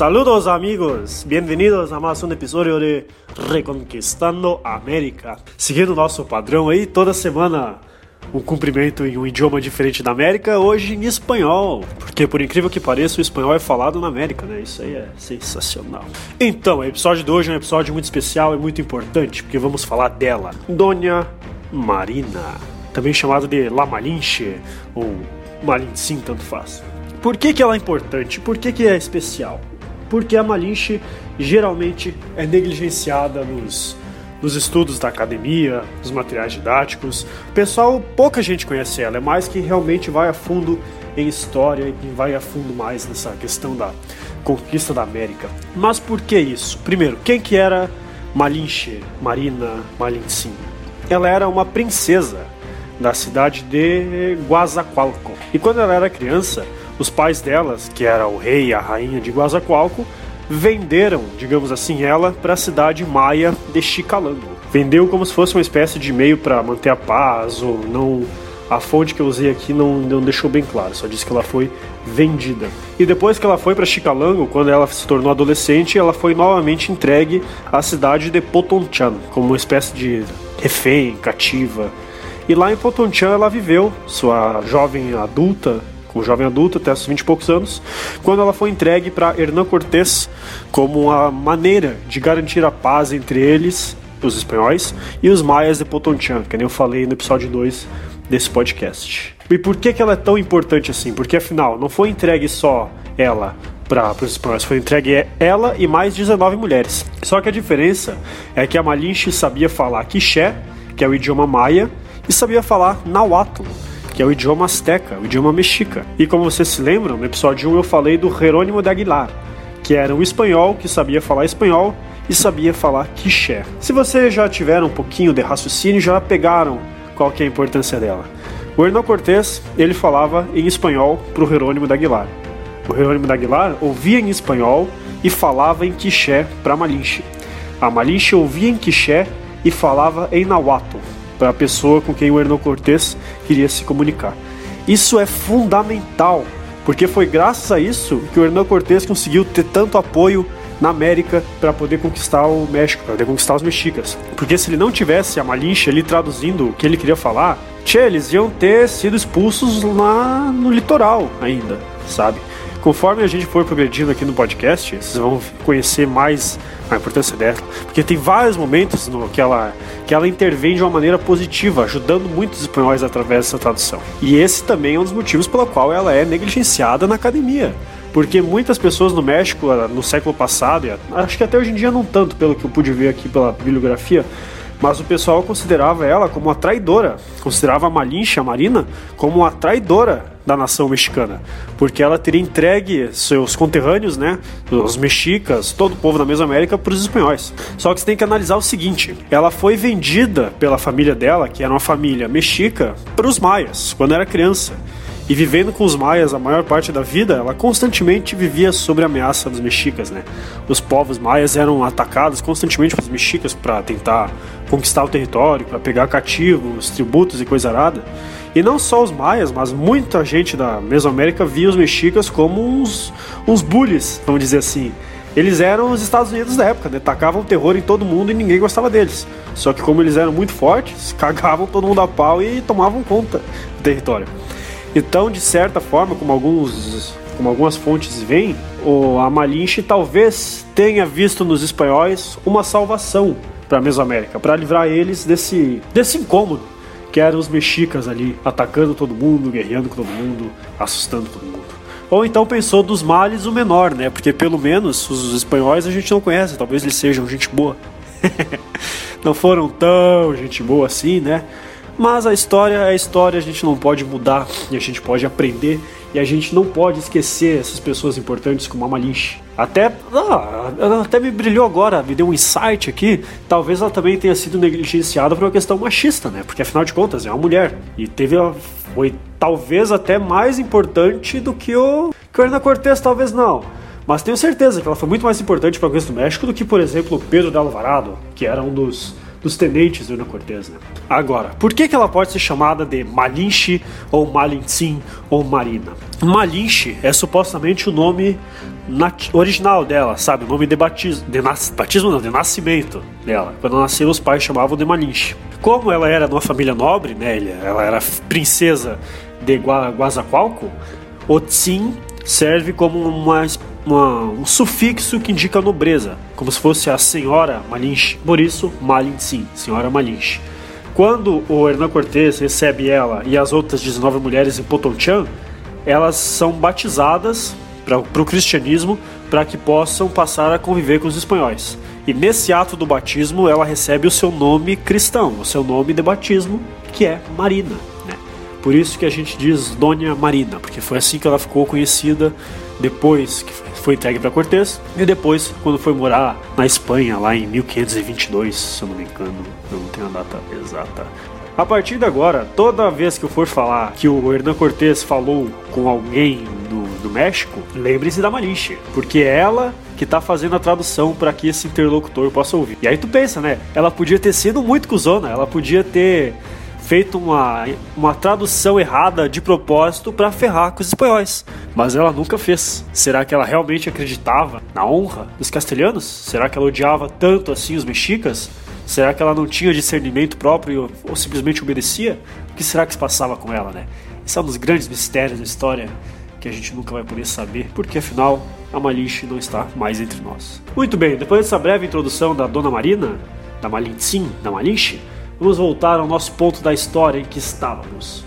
Saludos amigos, bem-vindos a mais um episódio de Reconquistando a América. Seguindo o nosso padrão aí, toda semana um cumprimento em um idioma diferente da América, hoje em espanhol. Porque por incrível que pareça, o espanhol é falado na América, né? Isso aí é sensacional. Então, o episódio de hoje é um episódio muito especial e muito importante, porque vamos falar dela, Dona Marina, também chamada de La Malinche ou Malintzin, tanto faz. Por que, que ela é importante? Por que, que é especial? Porque a Malinche geralmente é negligenciada nos, nos estudos da academia, nos materiais didáticos. Pessoal, pouca gente conhece ela, é mais que realmente vai a fundo em história e vai a fundo mais nessa questão da conquista da América. Mas por que isso? Primeiro, quem que era Malinche, Marina Malintzin? Ela era uma princesa da cidade de Guazacualco. E quando ela era criança, os pais delas, que era o rei e a rainha de Guazacualco, venderam, digamos assim, ela para a cidade maia de Chicalango. Vendeu como se fosse uma espécie de meio para manter a paz ou não. A fonte que eu usei aqui não, não deixou bem claro, só disse que ela foi vendida. E depois que ela foi para Chicalango, quando ela se tornou adolescente, ela foi novamente entregue à cidade de Potonchan, como uma espécie de refém, cativa. E lá em Potonchan ela viveu sua jovem adulta como jovem adulta, até os 20 e poucos anos, quando ela foi entregue para Hernán Cortés como uma maneira de garantir a paz entre eles, os espanhóis, e os maias de Potonchan, que nem eu falei no episódio 2 desse podcast. E por que, que ela é tão importante assim? Porque afinal, não foi entregue só ela para os espanhóis, foi entregue ela e mais 19 mulheres. Só que a diferença é que a Malinche sabia falar quiché, que é o idioma maia, e sabia falar nahuatl, que é o idioma azteca, o idioma mexica. E como vocês se lembram, no episódio 1 eu falei do Jerônimo de Aguilar, que era um espanhol que sabia falar espanhol e sabia falar quiché. Se vocês já tiveram um pouquinho de raciocínio, já pegaram qual que é a importância dela. O Hernán Cortés, ele falava em espanhol para o Jerônimo de Aguilar. O Jerônimo de Aguilar ouvia em espanhol e falava em quiché para Malinche. A Malinche ouvia em quiché e falava em nahuatl, para a pessoa com quem o Hernão Cortés queria se comunicar. Isso é fundamental, porque foi graças a isso que o Hernán Cortés conseguiu ter tanto apoio na América para poder conquistar o México, para poder conquistar os mexicas. Porque se ele não tivesse a Malinche ali traduzindo o que ele queria falar, tchê, eles iam ter sido expulsos lá no litoral ainda, sabe? Conforme a gente for progredindo aqui no podcast, vocês vão conhecer mais a importância dela, porque tem vários momentos no que ela que ela intervém de uma maneira positiva, ajudando muitos espanhóis através dessa tradução. E esse também é um dos motivos pelo qual ela é negligenciada na academia. Porque muitas pessoas no México, ah, no século passado, acho que até hoje em dia não tanto, pelo que eu pude ver aqui pela bibliografia, mas o pessoal considerava ela como uma traidora, considerava a Malinche, a Marina, como uma traidora da nação mexicana, porque ela teria entregue seus conterrâneos, né, os mexicas, todo o povo da Mesoamérica para os espanhóis. Só que você tem que analisar o seguinte: ela foi vendida pela família dela, que era uma família mexica, para os maias quando era criança. E vivendo com os maias a maior parte da vida, ela constantemente vivia sob a ameaça dos mexicas, né? Os povos maias eram atacados constantemente pelos mexicas para tentar conquistar o território, para pegar cativos, tributos e coisa arada. E não só os maias, mas muita gente da Mesoamérica via os mexicas como uns, uns bullies, vamos dizer assim. Eles eram os Estados Unidos da época, né? Tacavam terror em todo mundo e ninguém gostava deles. Só que como eles eram muito fortes, cagavam todo mundo a pau e tomavam conta do território. Então, de certa forma, como alguns como algumas fontes veem, o Amalinche talvez tenha visto nos espanhóis uma salvação para a Mesoamérica, para livrar eles desse, desse incômodo que eram os mexicas ali atacando todo mundo, guerreando com todo mundo, assustando todo mundo. Ou então pensou dos males o menor, né? Porque pelo menos os espanhóis a gente não conhece, talvez eles sejam gente boa. não foram tão gente boa assim, né? Mas a história é a história, a gente não pode mudar e a gente pode aprender e a gente não pode esquecer essas pessoas importantes como a Malinche. Até, ah, até me brilhou agora, me deu um insight aqui. Talvez ela também tenha sido negligenciada por uma questão machista, né? Porque afinal de contas é uma mulher e teve foi talvez até mais importante do que o que o Cortés, talvez não. Mas tenho certeza que ela foi muito mais importante para a conquista do México do que, por exemplo, Pedro de Alvarado, que era um dos dos tenentes do Hernan Cortés. Né? Agora, por que, que ela pode ser chamada de Malinche ou Malintzin ou Marina? Malinche é supostamente o nome original dela, sabe? O nome de batismo, de batismo não, de nascimento dela. Quando ela nasceu, os pais chamavam de Malinche. Como ela era de uma família nobre, né? Ela era princesa de Guazacualco, o Tsin serve como uma, uma, um sufixo que indica nobreza, como se fosse a senhora Malinche. Por isso, Malintzin, senhora Malinche. Quando o Hernan Cortés recebe ela e as outras 19 mulheres em Potonchan, elas são batizadas para o cristianismo para que possam passar a conviver com os espanhóis. E nesse ato do batismo ela recebe o seu nome cristão, o seu nome de batismo, que é Marina. Né? Por isso que a gente diz Dona Marina, porque foi assim que ela ficou conhecida depois que foi entregue para Cortés e depois quando foi morar na Espanha lá em 1522, se eu não me engano, eu não tenho a data exata. A partir de agora, toda vez que eu for falar que o Hernan Cortés falou com alguém do, do México, lembre-se da Malinche, porque é ela que tá fazendo a tradução para que esse interlocutor possa ouvir. E aí tu pensa, né? Ela podia ter sido muito cuzona, ela podia ter feito uma, uma tradução errada de propósito para ferrar com os espanhóis. Mas ela nunca fez. Será que ela realmente acreditava na honra dos castelhanos? Será que ela odiava tanto assim os mexicas? Será que ela não tinha discernimento próprio ou simplesmente obedecia? O que será que se passava com ela, né? Esse é um dos grandes mistérios da história que a gente nunca vai poder saber, porque afinal a Malinche não está mais entre nós. Muito bem, depois dessa breve introdução da Dona Marina, da Malintzin, da Malinche, vamos voltar ao nosso ponto da história em que estávamos.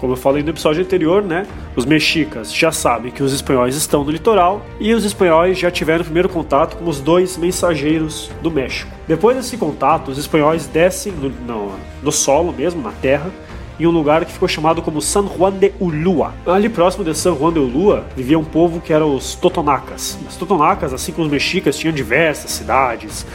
Como eu falei no episódio anterior, né? Os mexicas já sabem que os espanhóis estão no litoral e os espanhóis já tiveram o primeiro contato com os dois mensageiros do México. Depois desse contato, os espanhóis descem no, no, no solo mesmo, na terra, em um lugar que ficou chamado como San Juan de Ulua. Ali próximo de San Juan de Ulua vivia um povo que eram os Totonacas. Os Totonacas, assim como os mexicas, tinham diversas cidades,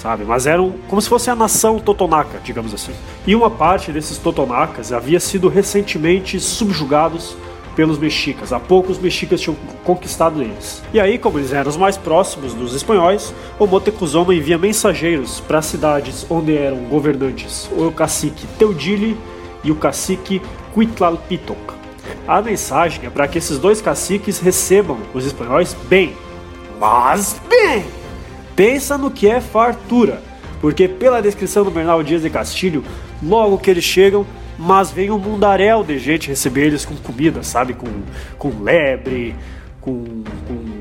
sabe? Mas eram como se fosse a nação totonaca, digamos assim. E uma parte desses totonacas havia sido recentemente subjugados pelos mexicas. Há pouco os mexicas tinham conquistado eles. E aí, como eles eram os mais próximos dos espanhóis, o Moctezuma envia mensageiros para as cidades onde eram governantes o cacique Teudile e o cacique Cuitlalpitoc. A mensagem é para que esses dois caciques recebam os espanhóis bem, mas bem pensa no que é fartura, porque pela descrição do Bernal Dias de Castilho, logo que eles chegam, mas vem um mundaréu de gente receber eles com comida, sabe? Com, com lebre, com, com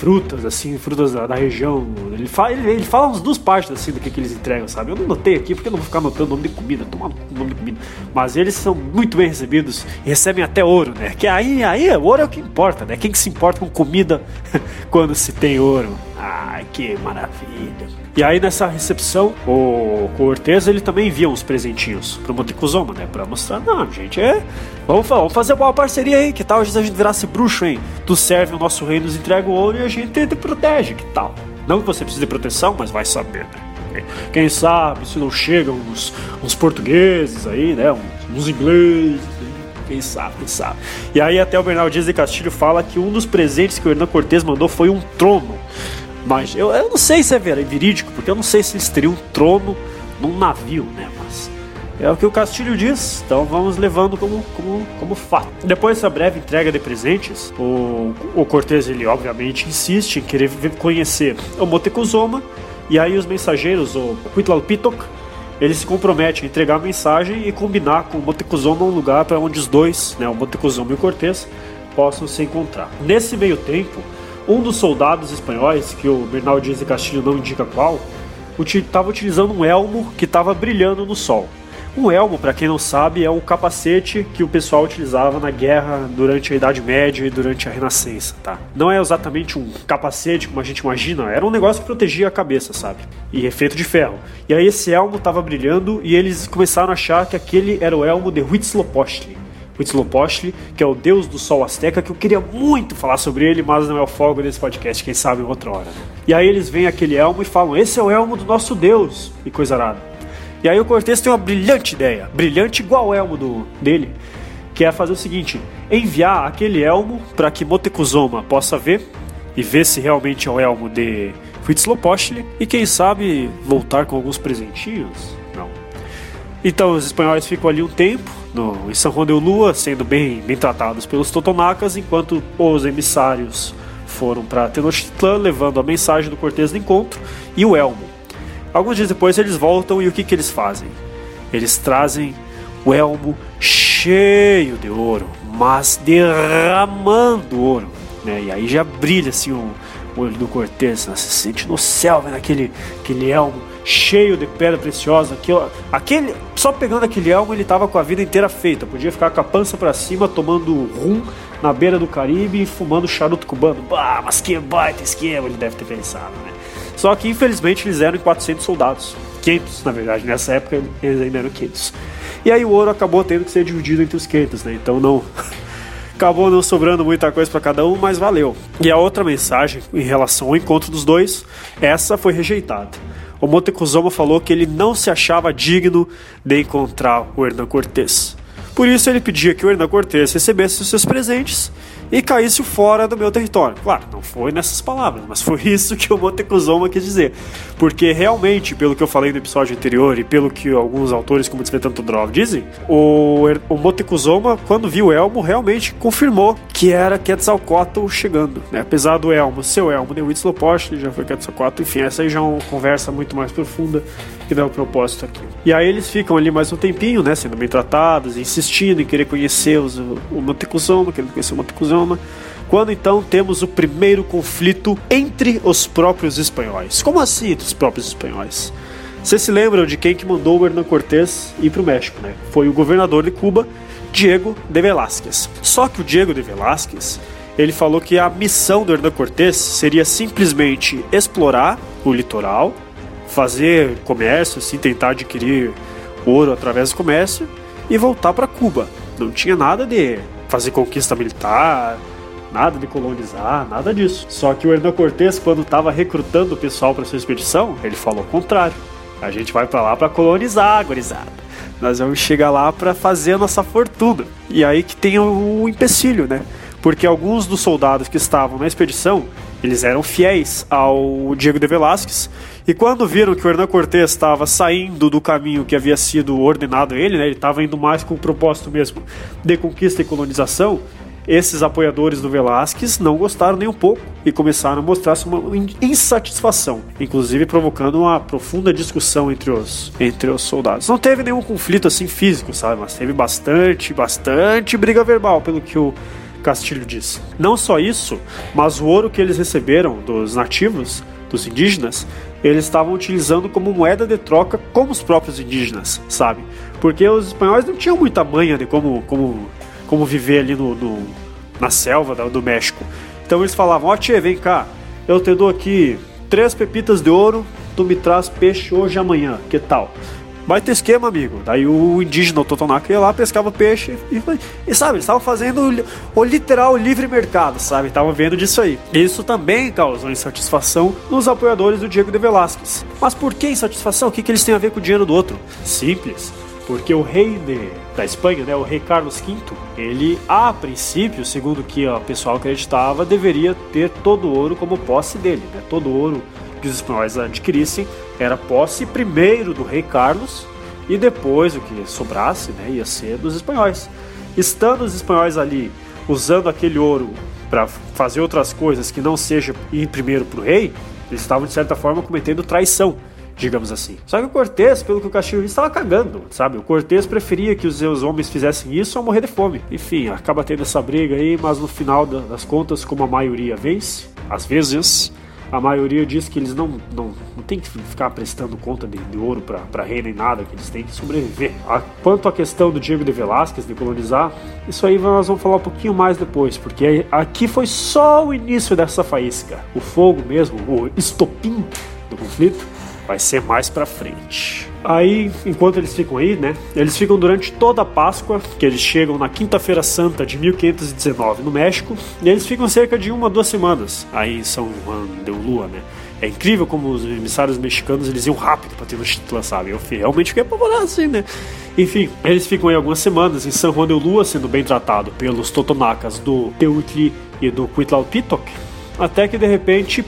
frutas, assim, frutas da, da região. Ele fala, ele, ele, fala uns duas partes assim do que, que eles entregam, sabe? Eu não notei aqui porque eu não vou ficar anotando nome de comida, tomar nome de comida. Mas eles são muito bem recebidos e recebem até ouro, né? Que aí, aí ouro é o que importa, né? Quem que se importa com comida quando se tem ouro? Ai, que maravilha. E aí nessa recepção, o Cortez ele também envia uns presentinhos pro Montecuzoma, né? Pra mostrar, não, gente, é. Vamos, vamos fazer uma parceria aí, que tal? Vezes a gente virasse bruxo, hein? Tu serve o nosso rei, nos entrega o ouro e a gente te protege, que tal? Não que você precise de proteção, mas vai saber, né? Quem sabe se não chegam uns, uns portugueses aí, né? Uns, uns ingleses, quem sabe, quem sabe. E aí até o Bernardo Dias de Castilho fala que um dos presentes que o Hernan Cortés mandou foi um trono. Mas eu, eu não sei se é verídico, porque eu não sei se eles teriam um trono num navio, né? Mas é o que o Castilho diz, então vamos levando como, como, como fato. Depois dessa breve entrega de presentes, o, o Cortez, ele obviamente insiste em querer conhecer o Motecuzoma, e aí os mensageiros, o Huitlalpitoc, ele se compromete a entregar a mensagem e combinar com o Motecuzoma um lugar para onde os dois, né, o Motecuzoma e o Cortez, possam se encontrar. Nesse meio tempo, um dos soldados espanhóis, que o Bernal Dias de Castilho não indica qual, estava utilizando um elmo que estava brilhando no sol. Um elmo, para quem não sabe, é um capacete que o pessoal utilizava na guerra durante a Idade Média e durante a Renascença, tá? Não é exatamente um capacete como a gente imagina, era um negócio que protegia a cabeça, sabe? E é feito de ferro. E aí esse elmo estava brilhando e eles começaram a achar que aquele era o elmo de Huitzilopochtli. Huitzilopochtli, que é o deus do sol asteca, que eu queria muito falar sobre ele, mas não é o fogo desse podcast, quem sabe outra hora. Né? E aí eles veem aquele elmo e falam: Esse é o elmo do nosso deus, e coisa arada. E aí o Cortez tem uma brilhante ideia, brilhante igual o elmo do, dele, que é fazer o seguinte: enviar aquele elmo para que Motecuzoma possa ver e ver se realmente é o elmo de Huitzilopochtli e quem sabe voltar com alguns presentinhos? Então os espanhóis ficam ali um tempo no, em São Juan de Ulua, sendo bem, bem tratados pelos totonacas, enquanto os emissários foram para Tenochtitlan levando a mensagem do Cortês do encontro e o elmo. Alguns dias depois eles voltam e o que, que eles fazem? Eles trazem o elmo cheio de ouro, mas derramando ouro. Né? E aí já brilha assim o, olho do Cortês, né? se sente no céu, vendo aquele, aquele elmo cheio de pedra preciosa. Aquilo, aquele, só pegando aquele elmo ele tava com a vida inteira feita. Podia ficar com a pança para cima, tomando rum na beira do Caribe e fumando charuto cubano. Bah, mas que baita esquema ele deve ter pensado, né? Só que infelizmente eles eram 400 soldados. 500, na verdade, nessa época eles ainda eram 500. E aí o ouro acabou tendo que ser dividido entre os 500, né? Então não acabou não sobrando muita coisa para cada um, mas valeu. E a outra mensagem em relação ao encontro dos dois, essa foi rejeitada. O Montecuzoma falou que ele não se achava digno de encontrar o Hernan Cortés. Por isso ele pedia que o Hernan Cortés recebesse os seus presentes e caísse fora do meu território. Claro, não foi nessas palavras, mas foi isso que o Montecuzoma quis dizer. Porque realmente, pelo que eu falei no episódio anterior e pelo que alguns autores, como Tsvetanto Drov, dizem, o, o Montecuzoma, quando viu Elmo, realmente confirmou que era Quetzalcoatl chegando. Né? Apesar do Elmo ser o Elmo de Huitzilopochtli, já foi Quetzalcoatl, enfim, essa aí já é uma conversa muito mais profunda que dá o propósito aqui. E aí eles ficam ali mais um tempinho, né, sendo bem tratados, insistindo em querer conhecer os, o Montecuzoma, querendo conhecer o Montecuzoma. Quando então temos o primeiro conflito entre os próprios espanhóis. Como assim entre os próprios espanhóis? Vocês se lembram de quem que mandou o Hernán Cortés ir para o México, né? Foi o governador de Cuba, Diego de Velázquez. Só que o Diego de Velázquez, ele falou que a missão do Hernán Cortés seria simplesmente explorar o litoral, fazer comércio, assim, tentar adquirir ouro através do comércio e voltar para Cuba. Não tinha nada de fazer conquista militar, nada de colonizar, nada disso. Só que o Hernán Cortés, quando estava recrutando o pessoal para sua expedição, ele falou o contrário. A gente vai para lá para colonizar, gurizada. Nós vamos chegar lá para fazer a nossa fortuna. E aí que tem o empecilho, né? Porque alguns dos soldados que estavam na expedição, eles eram fiéis ao Diego de Velázquez e quando viram que o Hernán Cortés estava saindo do caminho que havia sido ordenado a ele, né, ele estava indo mais com o propósito mesmo de conquista e colonização, esses apoiadores do Velázquez não gostaram nem um pouco e começaram a mostrar uma insatisfação, inclusive provocando uma profunda discussão entre os, entre os soldados. Não teve nenhum conflito assim físico, sabe? Mas teve bastante, bastante briga verbal, pelo que o Castilho diz. Não só isso, mas o ouro que eles receberam dos nativos, dos indígenas, eles estavam utilizando como moeda de troca como os próprios indígenas, sabe? Porque os espanhóis não tinham muita manha de como, como, como viver ali no, no na selva do México. Então eles falavam: Ó, oh, tchê, vem cá, eu te dou aqui três pepitas de ouro, tu me traz peixe hoje e amanhã, que tal? Baita esquema, amigo. Daí o indígena, Totonaca, ia lá, pescava peixe e, e sabe, eles estavam fazendo o, literal livre mercado, sabe? Estavam vendo disso aí. Isso também causou insatisfação nos apoiadores do Diego de Velázquez. Mas por que insatisfação? O que, que eles têm a ver com o dinheiro do outro? Simples. Porque o rei de, da Espanha, né, o rei Carlos V, ele, a princípio, segundo o que o pessoal acreditava, deveria ter todo o ouro como posse dele, né? Todo o ouro que os espanhóis adquirissem era posse primeiro do rei Carlos e depois o que sobrasse né, ia ser dos espanhóis. Estando os espanhóis ali usando aquele ouro para fazer outras coisas que não seja ir primeiro para o rei, eles estavam de certa forma cometendo traição, digamos assim. Só que o Cortés, pelo que o Castilho estava cagando, sabe? O Cortés preferia que os seus homens fizessem isso ou morrer de fome. Enfim, acaba tendo essa briga aí, mas no final das contas, como a maioria vence, às vezes a maioria diz que eles não, não, não tem que ficar prestando conta de, de ouro para rei nem nada, que eles têm que sobreviver. A, quanto à questão do Diego de Velázquez de colonizar, isso aí nós vamos falar um pouquinho mais depois, porque aqui foi só o início dessa faísca. O fogo mesmo, o estopim do conflito, vai ser mais para frente. Aí, enquanto eles ficam aí, né? Eles ficam durante toda a Páscoa, que eles chegam na Quinta-feira Santa de 1519 no México, e eles ficam cerca de uma, duas semanas aí em São Juan de Ulua, né? É incrível como os emissários mexicanos eles iam rápido para ter título, sabe? Eu realmente fiquei apavorado assim, né? Enfim, eles ficam aí algumas semanas em São Juan de Ulua, sendo bem tratado pelos totonacas do Teutli e do Cuitlalpitoc, até que de repente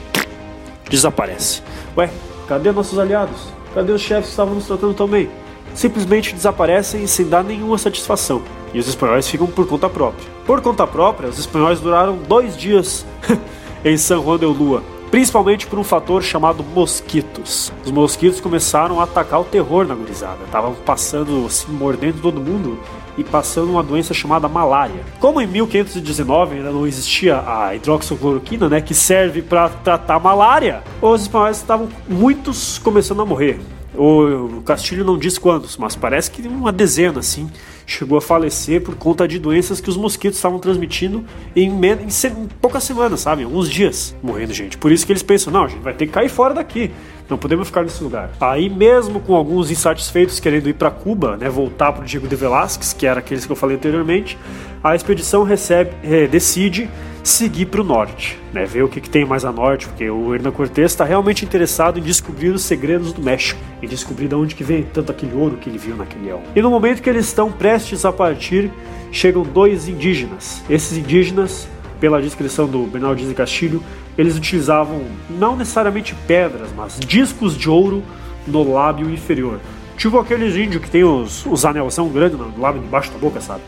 desaparece. Ué, cadê nossos aliados? Cadê os chefes que estavam nos tratando tão bem? Simplesmente desaparecem sem dar nenhuma satisfação. E os espanhóis ficam por conta própria. Por conta própria, os espanhóis duraram dois dias em San Juan de Lua, principalmente por um fator chamado mosquitos. Os mosquitos começaram a atacar o terror na gurizada, estavam passando, assim, mordendo todo mundo e passando uma doença chamada malária. Como em 1519 ainda não existia a hidroxicloroquina, né, que serve para tratar malária, os espanhóis estavam muitos começando a morrer. O Castilho não diz quantos, mas parece que uma dezena, assim, chegou a falecer por conta de doenças que os mosquitos estavam transmitindo em, em, em poucas semanas, sabe? Alguns dias morrendo gente. Por isso que eles pensam, não, a gente vai ter que cair fora daqui. Não podemos ficar nesse lugar. Aí mesmo com alguns insatisfeitos querendo ir para Cuba, né, voltar para o Diego de Velázquez, que era aqueles que eu falei anteriormente, a expedição recebe, é, decide seguir para o norte, né, ver o que, que, tem mais a norte, porque o Hernán Cortés está realmente interessado em descobrir os segredos do México, em descobrir de onde que vem tanto aquele ouro que ele viu naquele elmo. E no momento que eles estão prestes a partir, chegam dois indígenas. Esses indígenas, pela descrição do Bernal de Castilho, eles utilizavam não necessariamente pedras, mas discos de ouro no lábio inferior. Tipo aqueles índios que tem os, os anelzão grande no lábio debaixo da boca, sabe?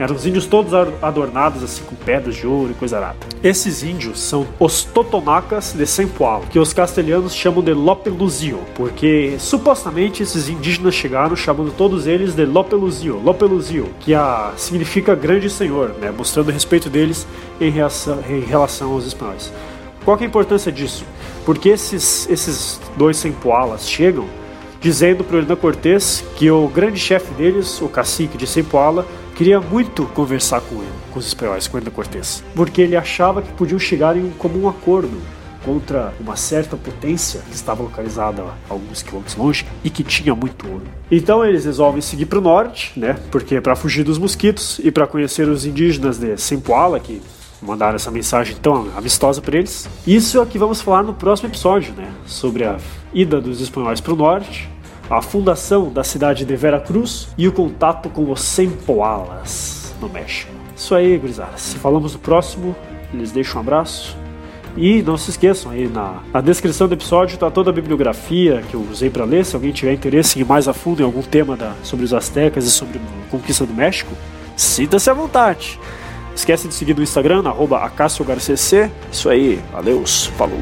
Eram os índios todos adornados assim com pedras de ouro e coisa arada. Esses índios são os Totonacas de Sempoal, que os castelhanos chamam de Lopeluzio, porque supostamente esses indígenas chegaram chamando todos eles de Lopeluzio, Lopeluzio, que a, significa grande senhor, né, mostrando respeito deles em, reação, em relação aos espanhóis. Qual é a importância disso? Porque esses, esses dois Sempoalas chegam dizendo para o Hernan Cortés que o grande chefe deles, o cacique de Sempoala, queria muito conversar com ele, com os espanhóis, com Hernán Cortés, porque ele achava que podiam chegar em um comum acordo contra uma certa potência que estava localizada alguns quilômetros longe e que tinha muito ouro. Então eles resolvem seguir para o norte, né? Porque é para fugir dos mosquitos e para conhecer os indígenas de Sempoala, que mandaram essa mensagem tão amistosa para eles. Isso é o que vamos falar no próximo episódio, né? Sobre a ida dos espanhóis para o norte a fundação da cidade de Veracruz e o contato com os Sempoalas, no México. Isso aí, gurizada. Se falamos no próximo, eles deixam um abraço. E não se esqueçam, aí na, na descrição do episódio está toda a bibliografia que eu usei para ler. Se alguém tiver interesse em ir mais a fundo em algum tema da, sobre os astecas e sobre a conquista do México, sinta-se à vontade. Esquece de seguir no Instagram, arroba Isso aí, valeu, falou.